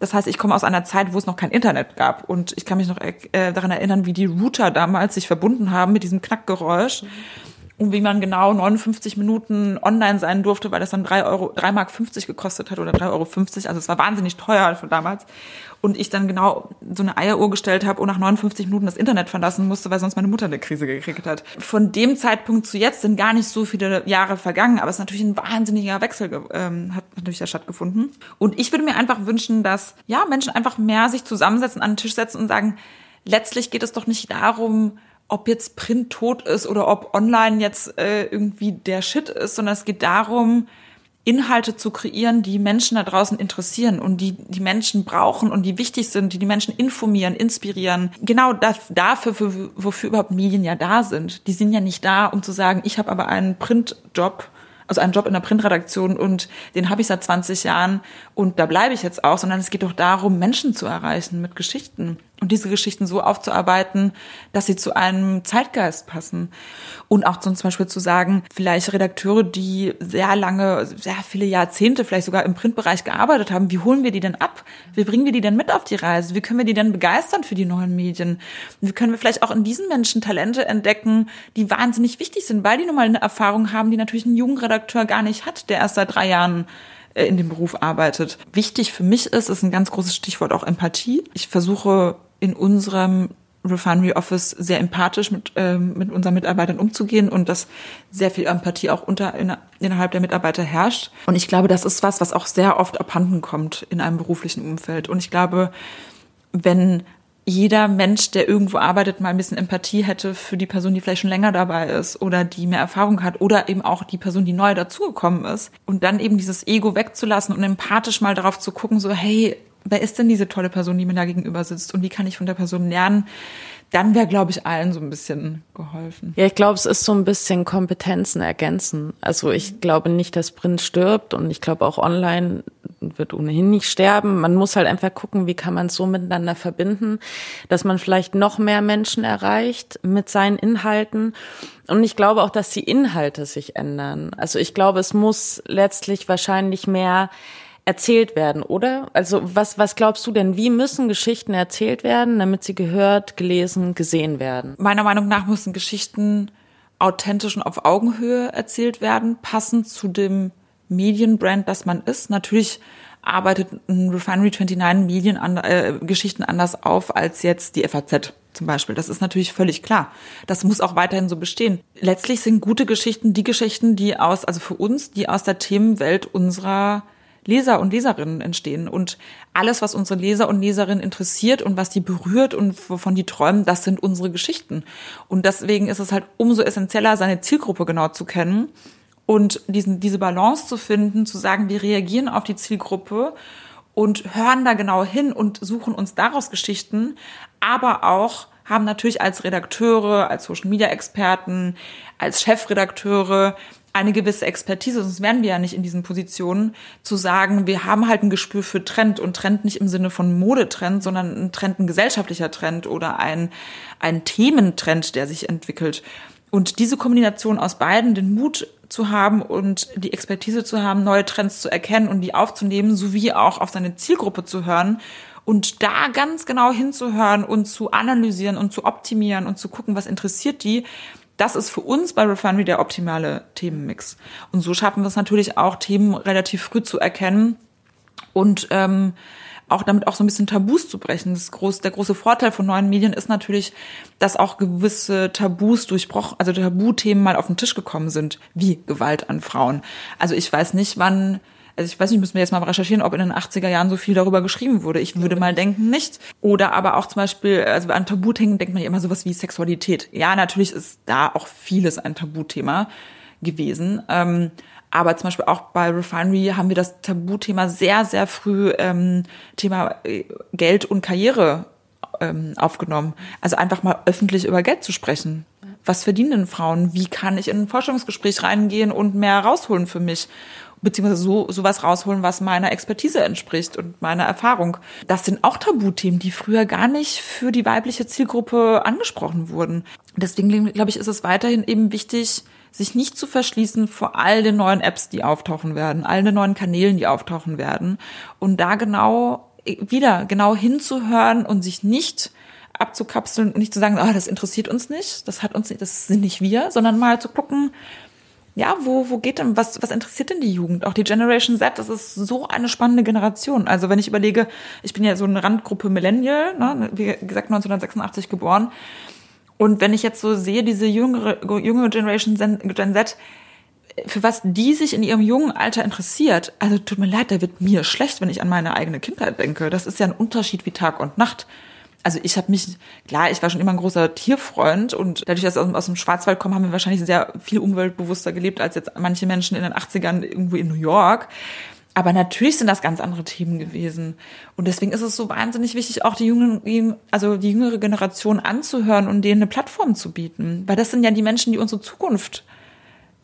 Das heißt, ich komme aus einer Zeit, wo es noch kein Internet gab. Und ich kann mich noch äh, daran erinnern, wie die Router damals sich verbunden haben mit diesem Knackgeräusch. Und wie man genau 59 Minuten online sein durfte, weil das dann 3 Euro, 3 Mark 50 gekostet hat oder 3,50 Euro. Also es war wahnsinnig teuer von damals. Und ich dann genau so eine Eieruhr gestellt habe und nach 59 Minuten das Internet verlassen musste, weil sonst meine Mutter eine Krise gekriegt hat. Von dem Zeitpunkt zu jetzt sind gar nicht so viele Jahre vergangen, aber es ist natürlich ein wahnsinniger Wechsel ähm, hat natürlich da stattgefunden. Und ich würde mir einfach wünschen, dass ja Menschen einfach mehr sich zusammensetzen, an den Tisch setzen und sagen, letztlich geht es doch nicht darum, ob jetzt Print tot ist oder ob online jetzt äh, irgendwie der Shit ist, sondern es geht darum, Inhalte zu kreieren, die Menschen da draußen interessieren und die die Menschen brauchen und die wichtig sind, die die Menschen informieren, inspirieren. Genau das, dafür, für, wofür überhaupt Medien ja da sind. Die sind ja nicht da, um zu sagen, ich habe aber einen Printjob also einen Job in der Printredaktion und den habe ich seit 20 Jahren und da bleibe ich jetzt auch, sondern es geht doch darum, Menschen zu erreichen mit Geschichten und diese Geschichten so aufzuarbeiten, dass sie zu einem Zeitgeist passen. Und auch zum Beispiel zu sagen, vielleicht Redakteure, die sehr lange, sehr viele Jahrzehnte vielleicht sogar im Printbereich gearbeitet haben, wie holen wir die denn ab? Wie bringen wir die denn mit auf die Reise? Wie können wir die denn begeistern für die neuen Medien? Wie können wir vielleicht auch in diesen Menschen Talente entdecken, die wahnsinnig wichtig sind, weil die nun mal eine Erfahrung haben, die natürlich ein junger Redakteur gar nicht hat, der erst seit drei Jahren äh, in dem Beruf arbeitet. Wichtig für mich ist, ist ein ganz großes Stichwort auch Empathie. Ich versuche in unserem Refinery Office sehr empathisch mit, ähm, mit unseren Mitarbeitern umzugehen und dass sehr viel Empathie auch unter, in, innerhalb der Mitarbeiter herrscht. Und ich glaube, das ist was, was auch sehr oft abhanden kommt in einem beruflichen Umfeld. Und ich glaube, wenn jeder Mensch, der irgendwo arbeitet, mal ein bisschen Empathie hätte für die Person, die vielleicht schon länger dabei ist oder die mehr Erfahrung hat oder eben auch die Person, die neu dazugekommen ist. Und dann eben dieses Ego wegzulassen und empathisch mal darauf zu gucken, so, hey, wer ist denn diese tolle Person, die mir da gegenüber sitzt und wie kann ich von der Person lernen, dann wäre, glaube ich, allen so ein bisschen geholfen. Ja, ich glaube, es ist so ein bisschen Kompetenzen ergänzen. Also ich glaube nicht, dass Print stirbt und ich glaube auch online wird ohnehin nicht sterben. Man muss halt einfach gucken, wie kann man es so miteinander verbinden, dass man vielleicht noch mehr Menschen erreicht mit seinen Inhalten. Und ich glaube auch, dass die Inhalte sich ändern. Also ich glaube, es muss letztlich wahrscheinlich mehr erzählt werden, oder? Also was, was glaubst du denn, wie müssen Geschichten erzählt werden, damit sie gehört, gelesen, gesehen werden? Meiner Meinung nach müssen Geschichten authentisch und auf Augenhöhe erzählt werden, passend zu dem Medienbrand, das man ist. Natürlich arbeitet ein Refinery 29 Medien an, äh, Geschichten anders auf als jetzt die FAZ zum Beispiel. Das ist natürlich völlig klar. Das muss auch weiterhin so bestehen. Letztlich sind gute Geschichten die Geschichten, die aus, also für uns, die aus der Themenwelt unserer Leser und Leserinnen entstehen. Und alles, was unsere Leser und Leserinnen interessiert und was die berührt und wovon die träumen, das sind unsere Geschichten. Und deswegen ist es halt umso essentieller, seine Zielgruppe genau zu kennen und diesen, diese Balance zu finden, zu sagen, wir reagieren auf die Zielgruppe und hören da genau hin und suchen uns daraus Geschichten, aber auch haben natürlich als Redakteure, als Social Media Experten, als Chefredakteure eine gewisse Expertise, sonst wären wir ja nicht in diesen Positionen, zu sagen, wir haben halt ein Gespür für Trend und Trend nicht im Sinne von Modetrend, sondern ein Trend, ein gesellschaftlicher Trend oder ein, ein Thementrend, der sich entwickelt. Und diese Kombination aus beiden, den Mut zu haben und die Expertise zu haben, neue Trends zu erkennen und die aufzunehmen, sowie auch auf seine Zielgruppe zu hören und da ganz genau hinzuhören und zu analysieren und zu optimieren und zu gucken, was interessiert die, das ist für uns bei Refinery der optimale Themenmix. Und so schaffen wir es natürlich auch, Themen relativ früh zu erkennen und ähm, auch damit auch so ein bisschen Tabus zu brechen. Das groß, der große Vorteil von neuen Medien ist natürlich, dass auch gewisse Tabus durchbrochen, also Tabuthemen mal auf den Tisch gekommen sind, wie Gewalt an Frauen. Also ich weiß nicht, wann also ich weiß nicht, müssen wir jetzt mal recherchieren, ob in den 80er Jahren so viel darüber geschrieben wurde. Ich würde mal denken, nicht. Oder aber auch zum Beispiel, also an Tabuthemen denkt man ja immer sowas wie Sexualität. Ja, natürlich ist da auch vieles ein Tabuthema gewesen. Ähm, aber zum Beispiel auch bei Refinery haben wir das Tabuthema sehr, sehr früh ähm, Thema äh, Geld und Karriere ähm, aufgenommen. Also einfach mal öffentlich über Geld zu sprechen. Was verdienen Frauen? Wie kann ich in ein Forschungsgespräch reingehen und mehr rausholen für mich? Beziehungsweise so sowas rausholen, was meiner Expertise entspricht und meiner Erfahrung. Das sind auch Tabuthemen, die früher gar nicht für die weibliche Zielgruppe angesprochen wurden. Deswegen glaube ich, ist es weiterhin eben wichtig, sich nicht zu verschließen vor all den neuen Apps, die auftauchen werden, all den neuen Kanälen, die auftauchen werden und da genau wieder genau hinzuhören und sich nicht abzukapseln und nicht zu sagen, ah, das interessiert uns nicht, das hat uns nicht, das sind nicht wir, sondern mal zu gucken, ja, wo, wo geht denn, was, was interessiert denn die Jugend? Auch die Generation Z, das ist so eine spannende Generation. Also wenn ich überlege, ich bin ja so eine Randgruppe Millennial, ne, wie gesagt 1986 geboren. Und wenn ich jetzt so sehe, diese jüngere, jüngere Generation Gen Z, für was die sich in ihrem jungen Alter interessiert, also tut mir leid, da wird mir schlecht, wenn ich an meine eigene Kindheit denke. Das ist ja ein Unterschied wie Tag und Nacht also ich habe mich, klar, ich war schon immer ein großer Tierfreund und dadurch, dass wir aus, dem Schwarzwald kommen, haben wir wahrscheinlich sehr viel umweltbewusster gelebt als jetzt manche Menschen in den 80ern irgendwo in New York. Aber natürlich sind das ganz andere Themen gewesen. Und deswegen ist es so wahnsinnig wichtig, auch die jungen, also die jüngere Generation anzuhören und denen eine Plattform zu bieten. Weil das sind ja die Menschen, die unsere Zukunft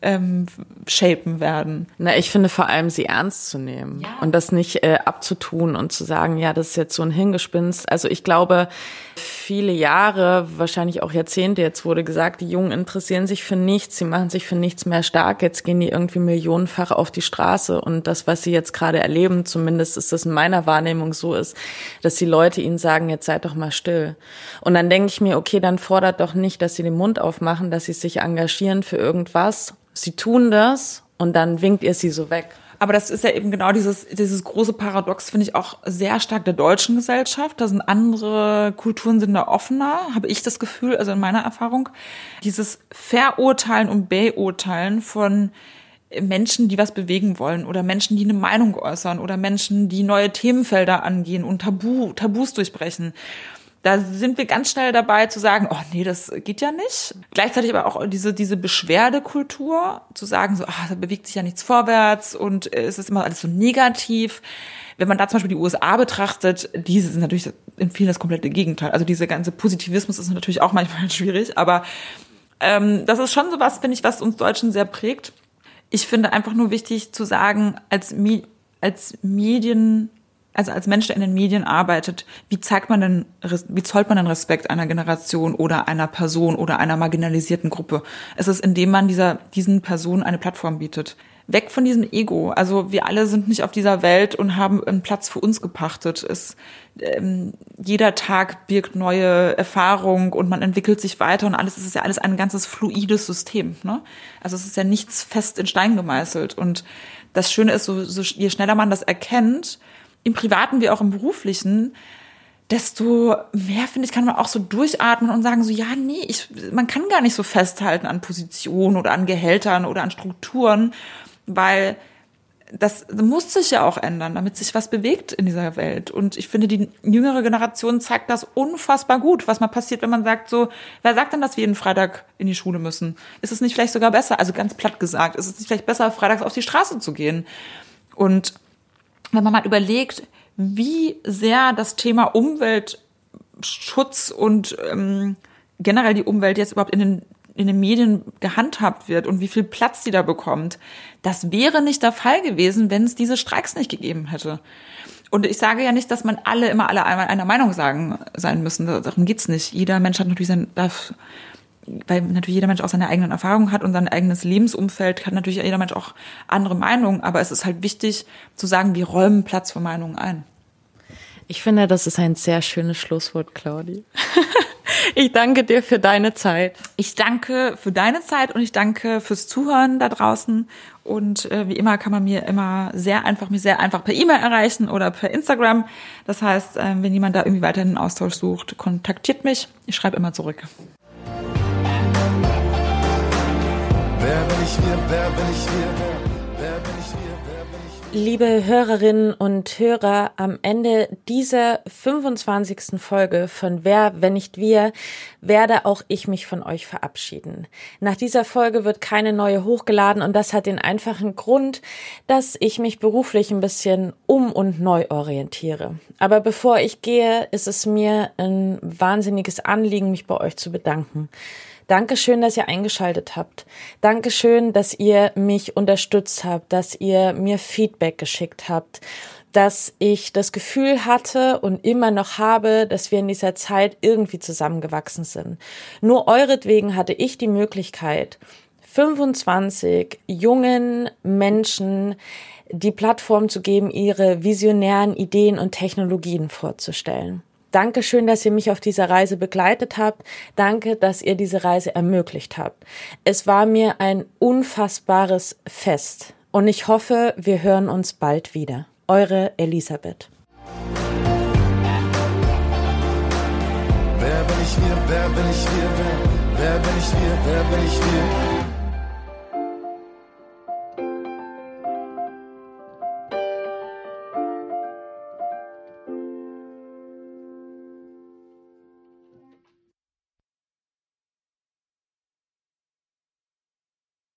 ähm, shapen werden. Na, ich finde vor allem, sie ernst zu nehmen ja. und das nicht äh, abzutun und zu sagen, ja, das ist jetzt so ein Hingespinst. Also ich glaube, viele Jahre, wahrscheinlich auch Jahrzehnte, jetzt wurde gesagt, die Jungen interessieren sich für nichts, sie machen sich für nichts mehr stark, jetzt gehen die irgendwie millionenfach auf die Straße und das, was sie jetzt gerade erleben, zumindest ist das in meiner Wahrnehmung so ist, dass die Leute ihnen sagen, jetzt seid doch mal still. Und dann denke ich mir, okay, dann fordert doch nicht, dass sie den Mund aufmachen, dass sie sich engagieren für irgendwas sie tun das und dann winkt ihr sie so weg. Aber das ist ja eben genau dieses, dieses große Paradox, finde ich auch sehr stark der deutschen Gesellschaft. Da sind andere Kulturen sind da offener, habe ich das Gefühl, also in meiner Erfahrung. Dieses Verurteilen und Beurteilen von Menschen, die was bewegen wollen oder Menschen, die eine Meinung äußern oder Menschen, die neue Themenfelder angehen und Tabu, Tabus durchbrechen da sind wir ganz schnell dabei zu sagen, oh nee, das geht ja nicht. Gleichzeitig aber auch diese, diese Beschwerdekultur, zu sagen so, ach, da bewegt sich ja nichts vorwärts und es ist immer alles so negativ. Wenn man da zum Beispiel die USA betrachtet, diese sind natürlich in vielen das komplette Gegenteil. Also diese ganze Positivismus ist natürlich auch manchmal schwierig, aber ähm, das ist schon so was, finde ich, was uns Deutschen sehr prägt. Ich finde einfach nur wichtig zu sagen, als, als Medien also als Mensch, der in den Medien arbeitet, wie zeigt man denn, wie zollt man den Respekt einer Generation oder einer Person oder einer marginalisierten Gruppe? Es ist, indem man dieser, diesen Personen eine Plattform bietet. Weg von diesem Ego. Also wir alle sind nicht auf dieser Welt und haben einen Platz für uns gepachtet. Es, ähm, jeder Tag birgt neue Erfahrung und man entwickelt sich weiter und alles, es ist ja alles ein ganzes fluides System. Ne? Also es ist ja nichts fest in Stein gemeißelt. Und das Schöne ist, so, so je schneller man das erkennt, im Privaten wie auch im Beruflichen, desto mehr, finde ich, kann man auch so durchatmen und sagen so, ja, nee, ich, man kann gar nicht so festhalten an Positionen oder an Gehältern oder an Strukturen, weil das muss sich ja auch ändern, damit sich was bewegt in dieser Welt. Und ich finde, die jüngere Generation zeigt das unfassbar gut, was mal passiert, wenn man sagt so, wer sagt denn, dass wir jeden Freitag in die Schule müssen? Ist es nicht vielleicht sogar besser, also ganz platt gesagt, ist es nicht vielleicht besser, freitags auf die Straße zu gehen? Und wenn man mal überlegt, wie sehr das Thema Umweltschutz und ähm, generell die Umwelt jetzt überhaupt in den in den Medien gehandhabt wird und wie viel Platz die da bekommt. Das wäre nicht der Fall gewesen, wenn es diese Streiks nicht gegeben hätte. Und ich sage ja nicht, dass man alle immer alle einer Meinung sagen sein müssen. Darum geht's nicht. Jeder Mensch hat natürlich sein, darf weil natürlich jeder Mensch auch seine eigenen Erfahrungen hat und sein eigenes Lebensumfeld, hat natürlich jeder Mensch auch andere Meinungen, aber es ist halt wichtig zu sagen, wir räumen Platz für Meinungen ein. Ich finde, das ist ein sehr schönes Schlusswort, Claudi. ich danke dir für deine Zeit. Ich danke für deine Zeit und ich danke fürs Zuhören da draußen. Und äh, wie immer kann man mir immer sehr einfach, mich sehr einfach per E-Mail erreichen oder per Instagram. Das heißt, äh, wenn jemand da irgendwie weiterhin einen Austausch sucht, kontaktiert mich. Ich schreibe immer zurück. Wer bin ich wir? Wer bin ich wir? Wer bin ich wir? Wer bin ich wir? Liebe Hörerinnen und Hörer, am Ende dieser 25. Folge von Wer, wenn nicht wir, werde auch ich mich von euch verabschieden. Nach dieser Folge wird keine neue hochgeladen und das hat den einfachen Grund, dass ich mich beruflich ein bisschen um und neu orientiere. Aber bevor ich gehe, ist es mir ein wahnsinniges Anliegen, mich bei euch zu bedanken. Dankeschön, dass ihr eingeschaltet habt. Dankeschön, dass ihr mich unterstützt habt, dass ihr mir Feedback geschickt habt, dass ich das Gefühl hatte und immer noch habe, dass wir in dieser Zeit irgendwie zusammengewachsen sind. Nur euretwegen hatte ich die Möglichkeit, 25 jungen Menschen die Plattform zu geben, ihre visionären Ideen und Technologien vorzustellen. Dankeschön, dass ihr mich auf dieser Reise begleitet habt. Danke, dass ihr diese Reise ermöglicht habt. Es war mir ein unfassbares Fest und ich hoffe, wir hören uns bald wieder. Eure Elisabeth. Wer bin ich wir? Wer bin ich wir? Wer, wer bin ich wir? Wer bin ich wir?